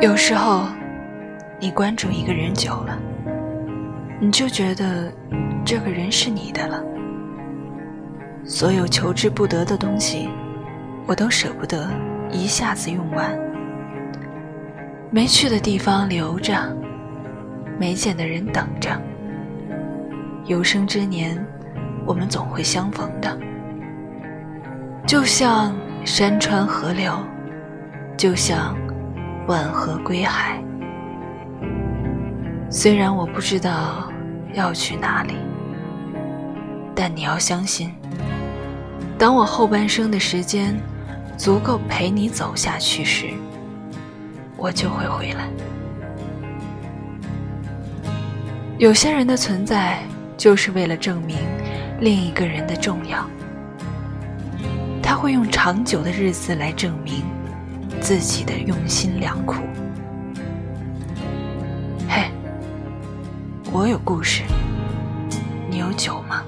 有时候，你关注一个人久了，你就觉得这个人是你的了。所有求之不得的东西，我都舍不得一下子用完。没去的地方留着，没见的人等着。有生之年，我们总会相逢的。就像山川河流，就像……万河归海，虽然我不知道要去哪里，但你要相信，当我后半生的时间足够陪你走下去时，我就会回来。有些人的存在，就是为了证明另一个人的重要，他会用长久的日子来证明。自己的用心良苦。嘿，我有故事，你有酒吗？